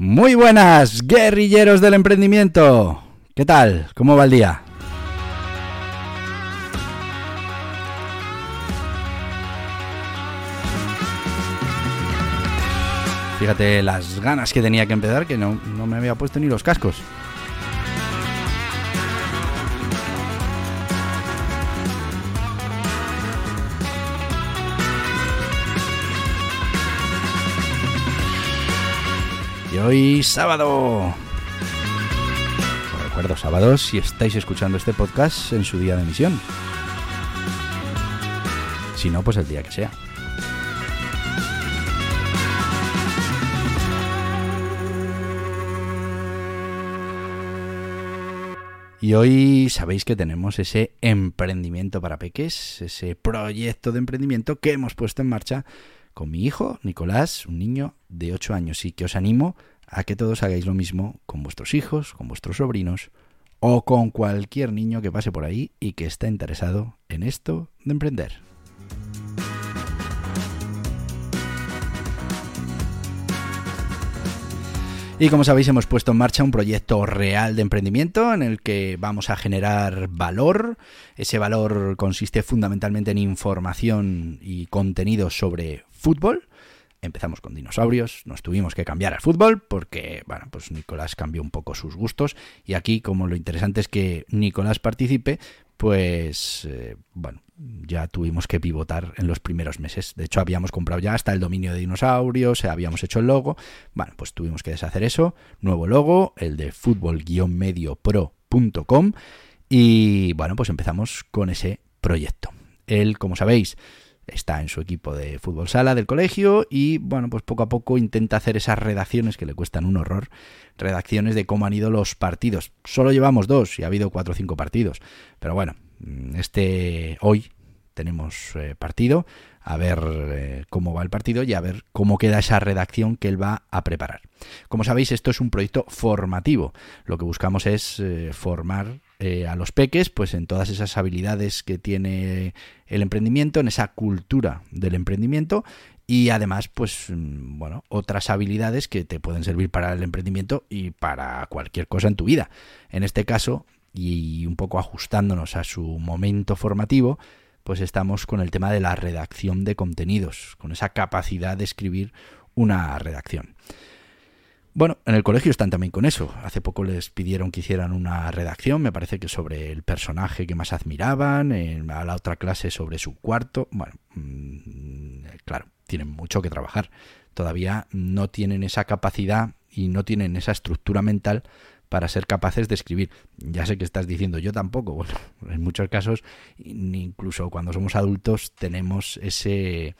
Muy buenas, guerrilleros del emprendimiento. ¿Qué tal? ¿Cómo va el día? Fíjate las ganas que tenía que empezar, que no, no me había puesto ni los cascos. Hoy sábado. Os recuerdo sábados si estáis escuchando este podcast en su día de emisión. Si no, pues el día que sea. Y hoy sabéis que tenemos ese emprendimiento para peques, ese proyecto de emprendimiento que hemos puesto en marcha con mi hijo, Nicolás, un niño de 8 años, y que os animo a que todos hagáis lo mismo con vuestros hijos, con vuestros sobrinos o con cualquier niño que pase por ahí y que esté interesado en esto de emprender. Y como sabéis, hemos puesto en marcha un proyecto real de emprendimiento en el que vamos a generar valor. Ese valor consiste fundamentalmente en información y contenido sobre fútbol. Empezamos con dinosaurios, nos tuvimos que cambiar al fútbol porque, bueno, pues Nicolás cambió un poco sus gustos y aquí como lo interesante es que Nicolás participe, pues, eh, bueno, ya tuvimos que pivotar en los primeros meses. De hecho, habíamos comprado ya hasta el dominio de dinosaurios, habíamos hecho el logo. Bueno, pues tuvimos que deshacer eso. Nuevo logo, el de fútbol-mediopro.com. Y bueno, pues empezamos con ese proyecto. Él, como sabéis, está en su equipo de fútbol sala del colegio y bueno, pues poco a poco intenta hacer esas redacciones que le cuestan un horror, redacciones de cómo han ido los partidos. Solo llevamos dos y ha habido cuatro o cinco partidos, pero bueno, este hoy tenemos eh, partido, a ver eh, cómo va el partido y a ver cómo queda esa redacción que él va a preparar. Como sabéis, esto es un proyecto formativo. Lo que buscamos es eh, formar a los peques pues en todas esas habilidades que tiene el emprendimiento, en esa cultura del emprendimiento y además pues mm, bueno, otras habilidades que te pueden servir para el emprendimiento y para cualquier cosa en tu vida. En este caso, y un poco ajustándonos a su momento formativo, pues estamos con el tema de la redacción de contenidos, con esa capacidad de escribir una redacción. Bueno, en el colegio están también con eso. Hace poco les pidieron que hicieran una redacción, me parece que sobre el personaje que más admiraban, en, a la otra clase sobre su cuarto. Bueno, mmm, claro, tienen mucho que trabajar. Todavía no tienen esa capacidad y no tienen esa estructura mental para ser capaces de escribir. Ya sé que estás diciendo, yo tampoco. Bueno, en muchos casos, incluso cuando somos adultos, tenemos ese...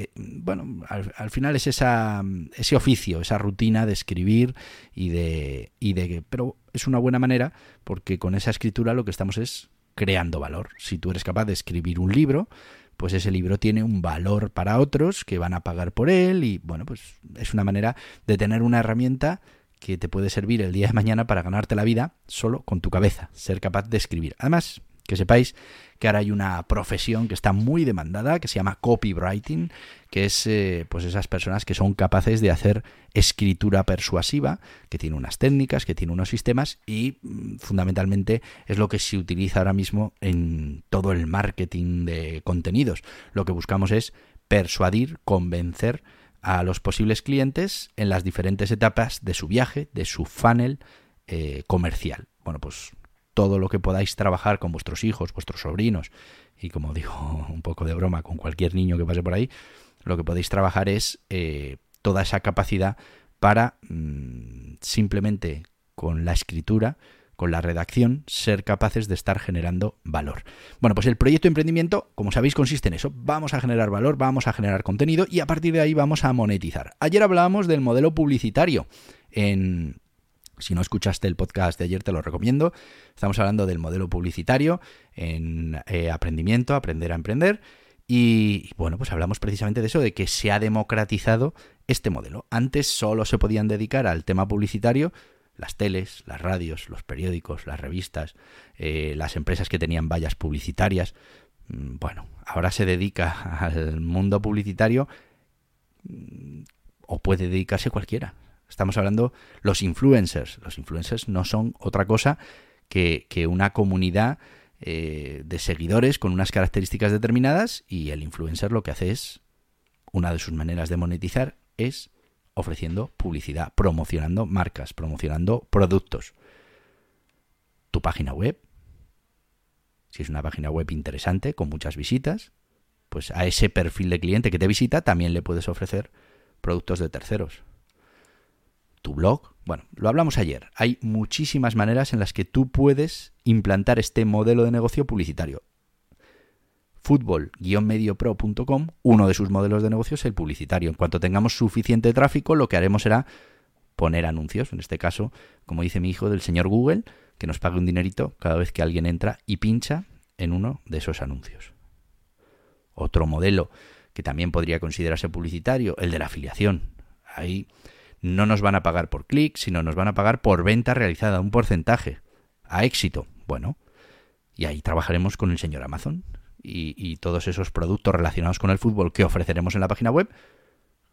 Eh, bueno, al, final es esa, ese oficio, esa rutina de escribir y de, y de... Pero es una buena manera porque con esa escritura lo que estamos es creando valor. Si tú eres capaz de escribir un libro, pues ese libro tiene un valor para otros que van a pagar por él y bueno, pues es una manera de tener una herramienta que te puede servir el día de mañana para ganarte la vida solo con tu cabeza, ser capaz de escribir. Además, que sepáis que ahora hay una profesión que está muy demandada, que se llama copywriting, que es eh, pues esas personas que son capaces de hacer escritura persuasiva, que tiene unas técnicas, que tiene unos sistemas y mm, fundamentalmente es lo que se utiliza ahora mismo en todo el marketing de contenidos. Lo que buscamos es persuadir, convencer, a los posibles clientes en las diferentes etapas de su viaje, de su funnel eh, comercial. Bueno, pues todo lo que podáis trabajar con vuestros hijos, vuestros sobrinos y como digo un poco de broma con cualquier niño que pase por ahí, lo que podéis trabajar es eh, toda esa capacidad para mm, simplemente con la escritura con la redacción, ser capaces de estar generando valor. Bueno, pues el proyecto de emprendimiento, como sabéis, consiste en eso. Vamos a generar valor, vamos a generar contenido y a partir de ahí vamos a monetizar. Ayer hablábamos del modelo publicitario en... Si no escuchaste el podcast de ayer, te lo recomiendo. Estamos hablando del modelo publicitario en eh, aprendimiento, aprender a emprender. Y bueno, pues hablamos precisamente de eso, de que se ha democratizado este modelo. Antes solo se podían dedicar al tema publicitario las teles, las radios, los periódicos, las revistas, eh, las empresas que tenían vallas publicitarias. Mm, bueno, ahora se dedica al mundo publicitario mm, o puede dedicarse cualquiera. Estamos hablando los influencers. Los influencers no son otra cosa que, una comunidad eh, de seguidores con unas características determinadas y el influencer lo que hace es, una de sus maneras de monetizar es ofreciendo publicidad, promocionando marcas, promocionando productos. Tu página web, si es una página web interesante, con muchas visitas, pues a ese perfil de cliente que te visita también le puedes ofrecer productos de terceros. Tu blog, bueno, lo hablamos ayer. Hay muchísimas maneras en las que tú puedes implantar este modelo de negocio publicitario. Fútbol-mediopro.com, uno de sus modelos de negocio es el publicitario. En cuanto tengamos suficiente tráfico, lo que haremos será poner anuncios. En este caso, como dice mi hijo, del señor Google, que nos pague un dinerito cada vez que alguien entra y pincha en uno de esos anuncios. Otro modelo que también podría considerarse publicitario, el de la afiliación. Ahí no nos van a pagar por clic, sino nos van a pagar por venta realizada, un porcentaje. A éxito. Bueno, y ahí trabajaremos con el señor Amazon y, todos esos productos relacionados con el fútbol que ofreceremos en la página web.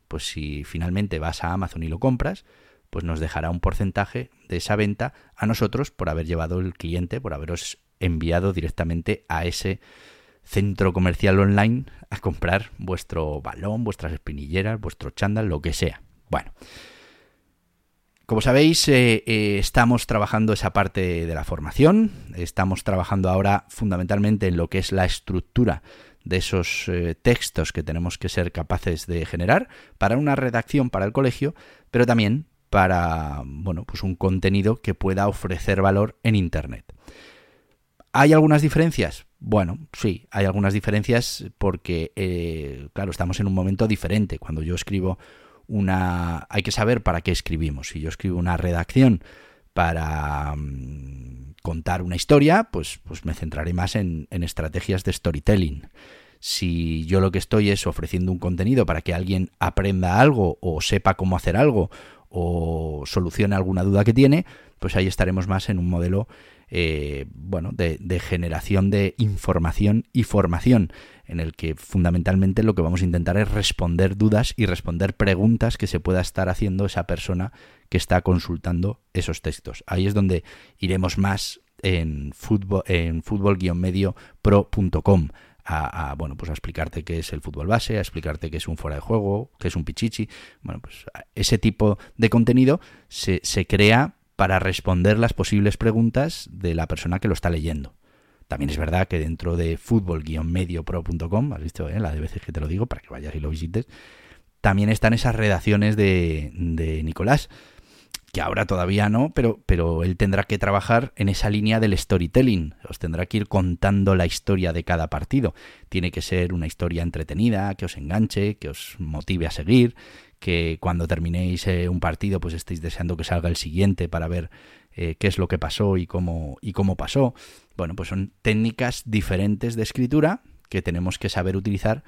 Pues si finalmente vas a Amazon y lo compras, pues nos dejará un porcentaje de esa venta a nosotros por haber llevado el cliente, por haberos enviado directamente a ese centro comercial online a comprar vuestro balón, vuestras espinilleras, vuestro chándal, lo que sea. Bueno, como sabéis, eh, eh, estamos trabajando esa parte de la formación, estamos trabajando ahora fundamentalmente en lo que es la estructura de esos eh, textos que tenemos que ser capaces de generar para una redacción para el colegio, pero también para bueno, pues un contenido que pueda ofrecer valor en internet. ¿Hay algunas diferencias? Bueno, sí, hay algunas diferencias porque, claro, estamos en un momento diferente. Cuando yo escribo una... Hay que saber para qué escribimos. Si yo escribo una redacción para mm, contar una historia, pues, pues me centraré más en, en estrategias de storytelling. Si yo lo que estoy es ofreciendo un contenido para que alguien aprenda algo o sepa cómo hacer algo o solucione alguna duda que tiene, pues ahí estaremos más en un modelo eh, bueno, de, generación de información y formación, en el que fundamentalmente lo que vamos a intentar es responder dudas y responder preguntas que se pueda estar haciendo esa persona que está consultando esos textos. Ahí es donde iremos más en fútbol, en fútbol-medio pro.com. A, a, bueno, pues a explicarte qué es el fútbol base, a explicarte qué es un fuera de juego, qué es un pichichi. Bueno, pues ese tipo de contenido se, se crea para responder las posibles preguntas de la persona que lo está leyendo. También es verdad que dentro de fútbol-mediopro.com, has visto eh, la de veces que te lo digo para que vayas y lo visites, también están esas redacciones de, de Nicolás, que ahora todavía no, pero, pero él tendrá que trabajar en esa línea del storytelling. Os tendrá que ir contando la historia de cada partido. Tiene que ser una historia entretenida, que os enganche, que os motive a seguir, que cuando terminéis eh, un partido pues estéis deseando que salga el siguiente para ver eh, qué es lo que pasó y cómo, y cómo pasó. Bueno, pues son técnicas diferentes de escritura que tenemos que saber utilizar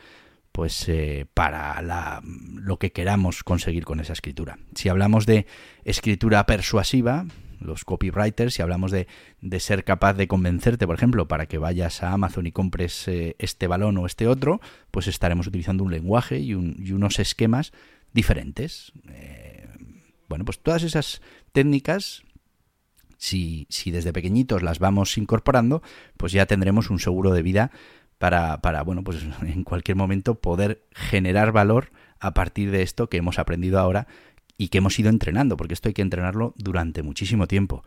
pues eh, para la, lo que queramos conseguir con esa escritura. Si hablamos de escritura persuasiva, los copywriters, si hablamos de, de, ser capaz de convencerte, por ejemplo, para que vayas a Amazon y compres este balón o este otro, pues estaremos utilizando un lenguaje y unos esquemas diferentes. Eh, bueno, pues todas esas técnicas, si, si, desde pequeñitos las vamos incorporando, pues ya tendremos un seguro de vida para, para, bueno, pues en cualquier momento poder generar valor a partir de esto que hemos aprendido ahora y que hemos ido entrenando, porque esto hay que entrenarlo durante muchísimo tiempo.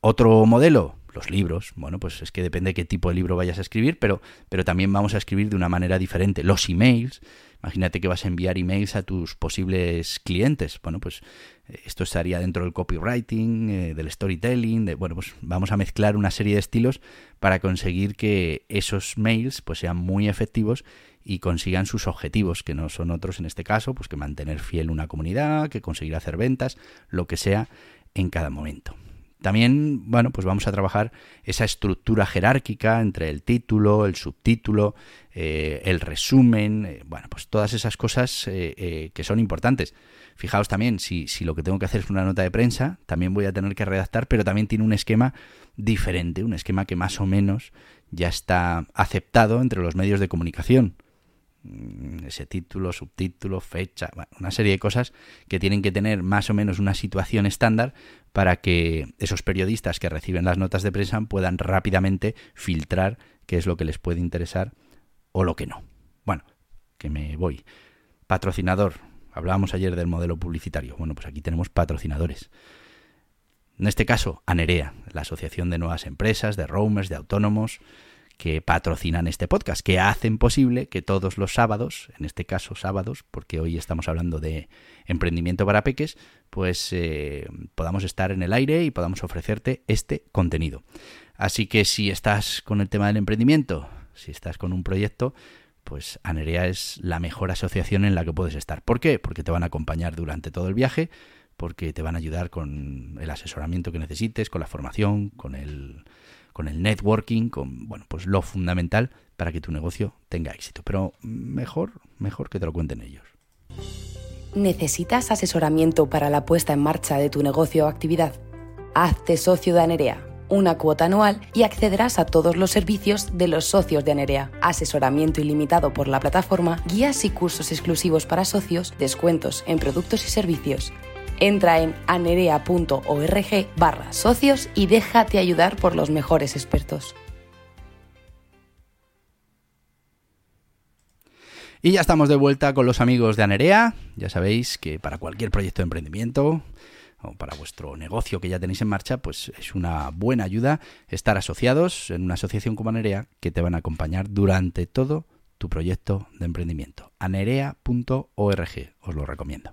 Otro modelo, los libros, bueno, pues es que depende de qué tipo de libro vayas a escribir, pero, pero también vamos a escribir de una manera diferente. Los emails, imagínate que vas a enviar emails a tus posibles clientes, bueno, pues eh, esto estaría dentro del copywriting, eh, del storytelling, de, bueno, pues vamos a mezclar una serie de estilos para conseguir que esos mails pues sean muy efectivos y consigan sus objetivos, que no son otros en este caso, pues que mantener fiel una comunidad, que conseguir hacer ventas, lo que sea en cada momento. También, bueno, pues vamos a trabajar esa estructura jerárquica entre el título, el subtítulo, eh, el resumen, eh, bueno, pues todas esas cosas eh, que son importantes. Fijaos también, si, si lo que tengo que hacer es una nota de prensa, también voy a tener que redactar, pero también tiene un esquema diferente, un esquema que más o menos ya está aceptado entre los medios de comunicación. Mm, ese título, subtítulo, fecha, una serie de cosas que tienen que tener más o menos una situación estándar para que esos periodistas que reciben las notas de prensa puedan rápidamente filtrar qué es lo que les puede interesar o lo que no. Bueno, que me voy. Patrocinador. Hablábamos ayer del modelo publicitario. Bueno, pues aquí tenemos patrocinadores. En este caso, ANEREA, la Asociación de Nuevas Empresas, de Roamers, de Autónomos, que patrocinan este podcast, que hacen posible que todos los sábados, en este caso sábados, porque hoy estamos hablando de emprendimiento para peques, pues eh, podamos estar en el aire y podamos ofrecerte este contenido. Así que si estás con el tema del emprendimiento, si estás con un proyecto, pues Anerea es la mejor asociación en la que puedes estar. ¿Por qué? Porque te van a acompañar durante todo el viaje, porque te van a ayudar con el asesoramiento que necesites, con la formación, con el con el networking, con bueno, pues lo fundamental para que tu negocio tenga éxito. Pero mejor, mejor que te lo cuenten ellos. ¿Necesitas asesoramiento para la puesta en marcha de tu negocio o actividad? Hazte socio de Anerea, una cuota anual y accederás a todos los servicios de los socios de Anerea. Asesoramiento ilimitado por la plataforma, guías y cursos exclusivos para socios, descuentos en productos y servicios Entra en anerea.org barra socios y déjate ayudar por los mejores expertos. Y ya estamos de vuelta con los amigos de Anerea. Ya sabéis que para cualquier proyecto de emprendimiento o para vuestro negocio que ya tenéis en marcha, pues es una buena ayuda estar asociados en una asociación como Anerea que te van a acompañar durante todo tu proyecto de emprendimiento. anerea.org, os lo recomiendo.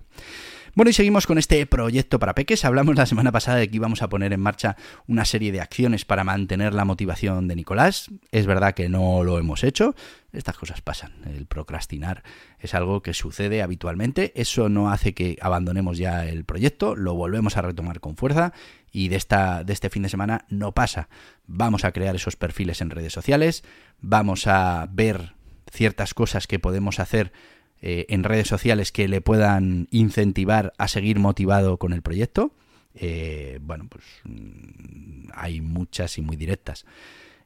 Bueno, y seguimos con este proyecto para peques. Hablamos la semana pasada de que íbamos a poner en marcha una serie de acciones para mantener la motivación de Nicolás. Es verdad que no lo hemos hecho. Estas cosas pasan. El procrastinar es algo que sucede habitualmente. Eso no hace que abandonemos ya el proyecto. Lo volvemos a retomar con fuerza. Y de, esta, de este fin de semana no pasa. Vamos a crear esos perfiles en redes sociales. Vamos a ver ciertas cosas que podemos hacer eh, en redes sociales que le puedan incentivar a seguir motivado con el proyecto. Eh, bueno, pues mm, hay muchas y muy directas.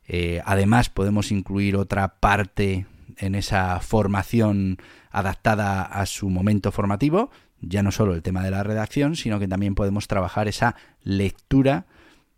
Eh, además, podemos incluir otra parte en esa formación adaptada a su momento formativo, ya no solo el tema de la redacción, sino que también podemos trabajar esa lectura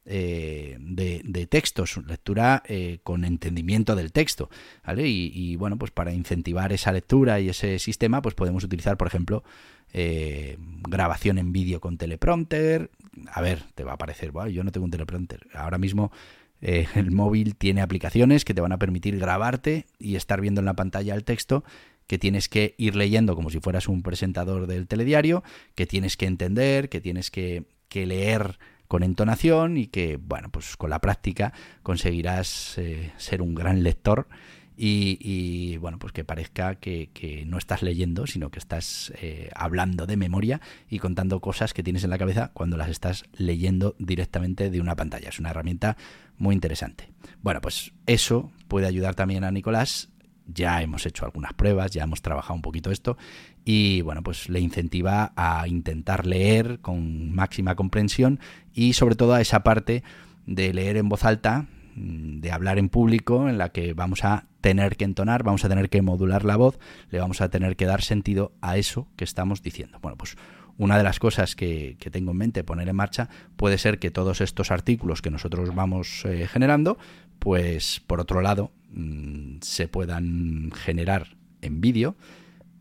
eh, de, textos, lectura eh, con entendimiento del texto, ¿vale? Y, bueno, pues para incentivar esa lectura y ese sistema, pues podemos utilizar, por ejemplo, eh, grabación en vídeo con teleprompter. A ver, te va a parecer, bueno, yo no tengo un teleprompter. Ahora mismo el móvil tiene aplicaciones que te van a permitir grabarte y estar viendo en la pantalla el texto que tienes que ir leyendo como si fueras un presentador del telediario, que tienes que entender, que tienes que, que leer con entonación y que, bueno, pues con la práctica conseguirás eh, ser un gran lector y, bueno, pues que parezca que, no estás leyendo, sino que estás eh, hablando de memoria y contando cosas que tienes en la cabeza cuando las estás leyendo directamente de una pantalla. Es una herramienta muy interesante. Bueno, pues eso puede ayudar también a Nicolás ya hemos hecho algunas pruebas, ya hemos trabajado un poquito esto y bueno, pues le incentiva a intentar leer con máxima comprensión y sobre todo a esa parte de leer en voz alta, mm, de hablar en público en la que vamos a tener que entonar, vamos a tener que modular la voz, le vamos a tener que dar sentido a eso que estamos diciendo. Bueno, pues una de las cosas que, tengo en mente poner en marcha puede ser que todos estos artículos que nosotros vamos eh, generando, pues por otro lado, mm, se puedan generar en vídeo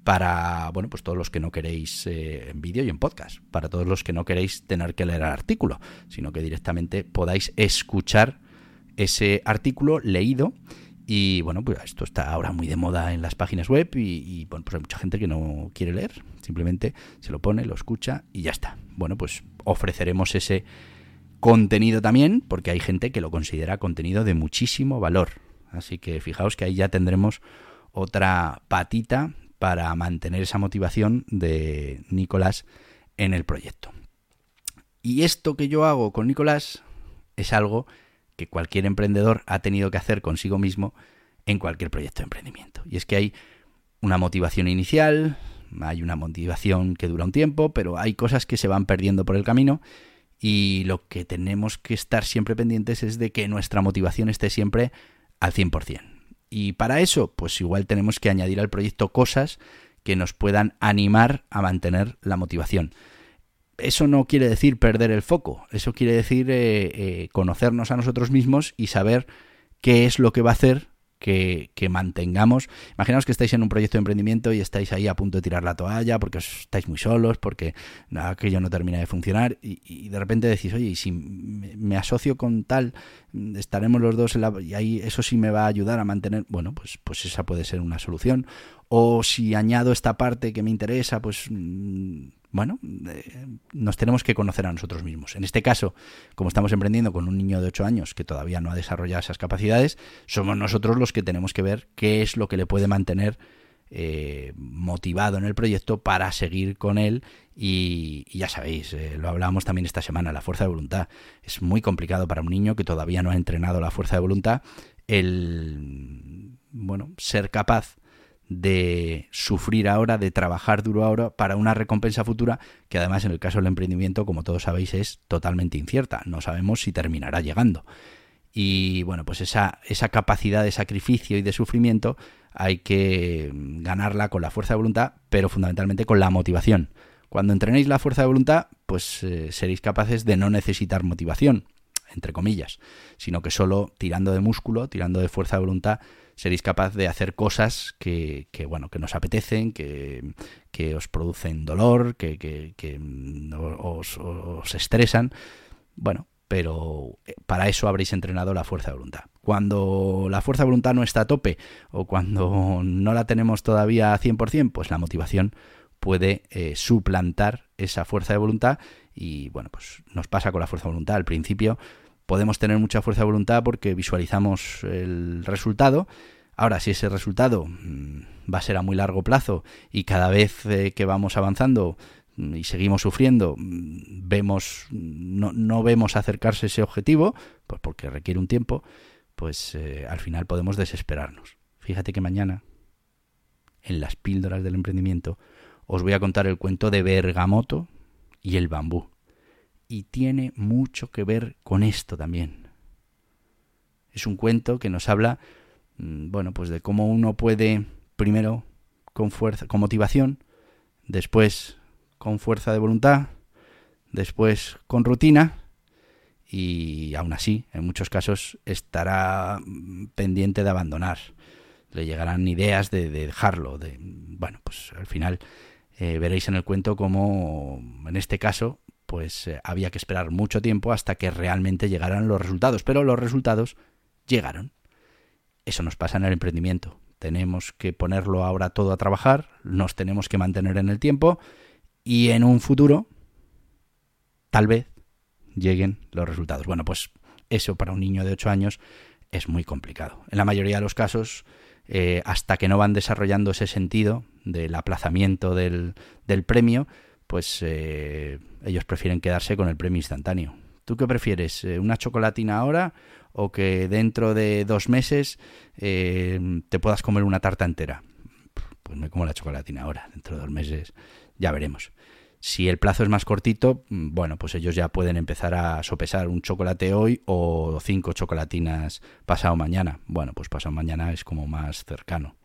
para, bueno, pues todos los que no queréis eh, en vídeo y en podcast, para todos los que no queréis tener que leer el artículo, sino que directamente podáis escuchar ese artículo leído y bueno, pues esto está ahora muy de moda en las páginas web y, bueno, pues hay mucha gente que no quiere leer, simplemente se lo pone, lo escucha y ya está. Bueno, pues ofreceremos ese contenido también, porque hay gente que lo considera contenido de muchísimo valor. Así que fijaos que ahí ya tendremos otra patita para mantener esa motivación de Nicolás en el proyecto. Y esto que yo hago con Nicolás es algo que cualquier emprendedor ha tenido que hacer consigo mismo en cualquier proyecto de emprendimiento. Y es que hay una motivación inicial, hay una motivación que dura un tiempo, pero hay cosas que se van perdiendo por el camino y lo que tenemos que estar siempre pendientes es de que nuestra motivación esté siempre al 100%. Y para eso, pues igual tenemos que añadir al proyecto cosas que nos puedan animar a mantener la motivación eso no quiere decir perder el foco, eso quiere decir eh, eh, conocernos a nosotros mismos y saber qué es lo que va a hacer que, mantengamos. Imaginaos que estáis en un proyecto de emprendimiento y estáis ahí a punto de tirar la toalla porque estáis muy solos, porque aquello no termina de funcionar y, de repente decís, oye, y si me, asocio con tal, estaremos los dos en la, y ahí eso sí me va a ayudar a mantener, bueno, pues, pues esa puede ser una solución. O si añado esta parte que me interesa, pues mm, bueno, eh, nos tenemos que conocer a nosotros mismos. En este caso, como estamos emprendiendo con un niño de 8 años que todavía no ha desarrollado esas capacidades, somos nosotros los que tenemos que ver qué es lo que le puede mantener eh, motivado en el proyecto para seguir con él y, ya sabéis, eh, lo hablábamos también esta semana, la fuerza de voluntad. Es muy complicado para un niño que todavía no ha entrenado la fuerza de voluntad el, bueno, ser capaz de sufrir ahora, de trabajar duro ahora para una recompensa futura que además en el caso del emprendimiento, como todos sabéis, es totalmente incierta. No sabemos si terminará llegando. Y bueno, pues esa, esa capacidad de sacrificio y de sufrimiento hay que ganarla con la fuerza de voluntad, pero fundamentalmente con la motivación. Cuando entrenéis la fuerza de voluntad, pues eh, seréis capaces de no necesitar motivación, entre comillas, sino que solo tirando de músculo, tirando de fuerza de voluntad, seréis capaz de hacer cosas que, bueno, que nos apetecen, que, os producen dolor, que, que os, os, estresan. Bueno, pero eh, para eso habréis entrenado la fuerza de voluntad. Cuando la fuerza de voluntad no está a tope o cuando no la tenemos todavía a 100%, pues la motivación puede eh, suplantar esa fuerza de voluntad y bueno, pues nos pasa con la fuerza de voluntad. Al principio podemos tener mucha fuerza de voluntad porque visualizamos el resultado. Ahora, si ese resultado mm, va a ser a muy largo plazo y cada vez eh, que vamos avanzando mm, y seguimos sufriendo, mm, vemos, no, no, vemos acercarse ese objetivo, pues porque requiere un tiempo, pues eh, al final podemos desesperarnos. Fíjate que mañana, en las píldoras del emprendimiento, os voy a contar el cuento de Bergamoto y el bambú y tiene mucho que ver con esto también. Es un cuento que nos habla, mm, bueno, pues de cómo uno puede, primero, con fuerza, con motivación, después con fuerza de voluntad, después con rutina, y aún así, en muchos casos, estará mm, pendiente de abandonar. Le llegarán ideas de, dejarlo, de bueno, pues al final eh, veréis en el cuento cómo, en este caso, pues eh, había que esperar mucho tiempo hasta que realmente llegaran los resultados. Pero los resultados llegaron. Eso nos pasa en el emprendimiento. Tenemos que ponerlo ahora todo a trabajar, nos tenemos que mantener en el tiempo y en un futuro, tal vez, lleguen los resultados. Bueno, pues eso para un niño de 8 años es muy complicado. En la mayoría de los casos, eh, hasta que no van desarrollando ese sentido del aplazamiento del, del premio, pues eh, ellos prefieren quedarse con el premio instantáneo. ¿Tú qué prefieres? Eh, ¿Una chocolatina ahora o que dentro de dos meses eh, te puedas comer una tarta entera? Pues me como la chocolatina ahora, dentro de dos meses ya veremos. Si el plazo es más cortito, mm, bueno, pues ellos ya pueden empezar a sopesar un chocolate hoy o cinco chocolatinas pasado mañana. Bueno, pues pasado mañana es como más cercano.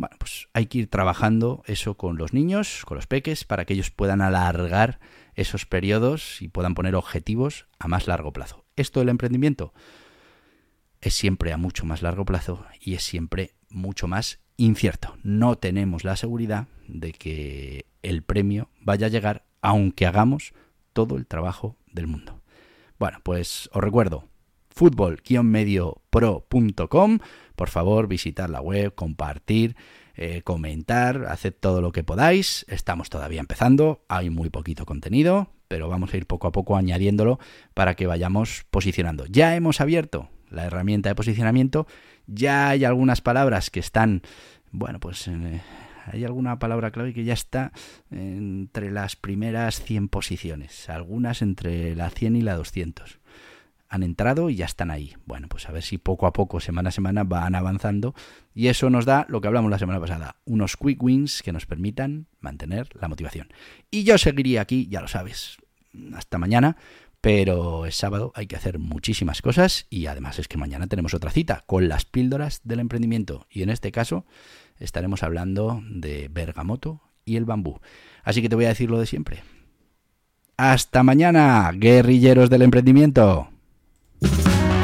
Bueno, pues hay que ir trabajando eso con los niños, con los peques, para que ellos puedan alargar esos periodos y puedan poner objetivos a más largo plazo. Esto del emprendimiento es siempre a mucho más largo plazo y es siempre mucho más incierto. No tenemos la seguridad de que el premio vaya a llegar aunque hagamos todo el trabajo del mundo. Bueno, pues os recuerdo, fútbol-medio-pro.com. Por favor, visitar la web, compartir, eh, comentar, haced todo lo que podáis. Estamos todavía empezando, hay muy poquito contenido, pero vamos a ir poco a poco añadiéndolo para que vayamos posicionando. Ya hemos abierto la herramienta de posicionamiento, ya hay algunas palabras que están, bueno, pues... Eh, hay alguna palabra clave que ya está entre las primeras 100 posiciones, algunas entre la 100 y la 200 han entrado y ya están ahí. Bueno, pues a ver si poco a poco, semana a semana, van avanzando y eso nos da lo que hablamos la semana pasada, unos quick wins que nos permitan mantener la motivación. Y yo seguiría aquí, ya lo sabes, hasta mañana, pero es sábado, hay que hacer muchísimas cosas y además es que mañana tenemos otra cita con las píldoras del emprendimiento y en este caso estaremos hablando de bergamoto y el bambú. Así que te voy a decir lo de siempre. Hasta mañana, guerrilleros del emprendimiento.